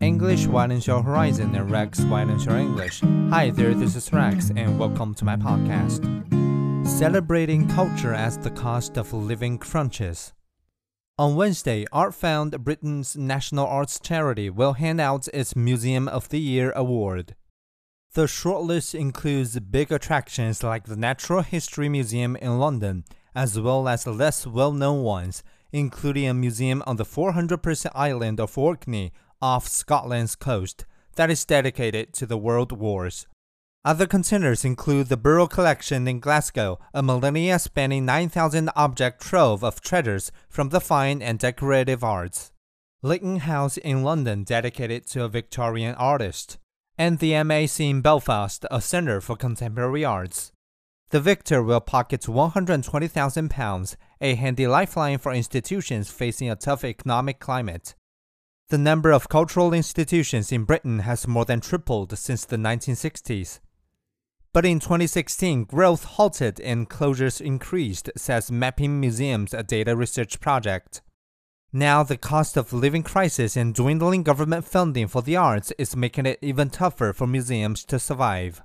English widens your horizon and Rex widens your English. Hi there, this is Rex, and welcome to my podcast. Celebrating culture as the cost of living crunches. On Wednesday, Art ArtFound, Britain's national arts charity, will hand out its Museum of the Year award. The shortlist includes big attractions like the Natural History Museum in London, as well as less well known ones, including a museum on the 400% island of Orkney off Scotland's coast that is dedicated to the World Wars. Other contenders include the Burrell Collection in Glasgow, a millennia spanning 9,000 object trove of treasures from the fine and decorative arts, Leighton House in London, dedicated to a Victorian artist, and the MAC in Belfast, a centre for contemporary arts. The victor will pocket £120,000, a handy lifeline for institutions facing a tough economic climate. The number of cultural institutions in Britain has more than tripled since the 1960s. But in 2016, growth halted and closures increased, says Mapping Museums, a data research project. Now, the cost of living crisis and dwindling government funding for the arts is making it even tougher for museums to survive.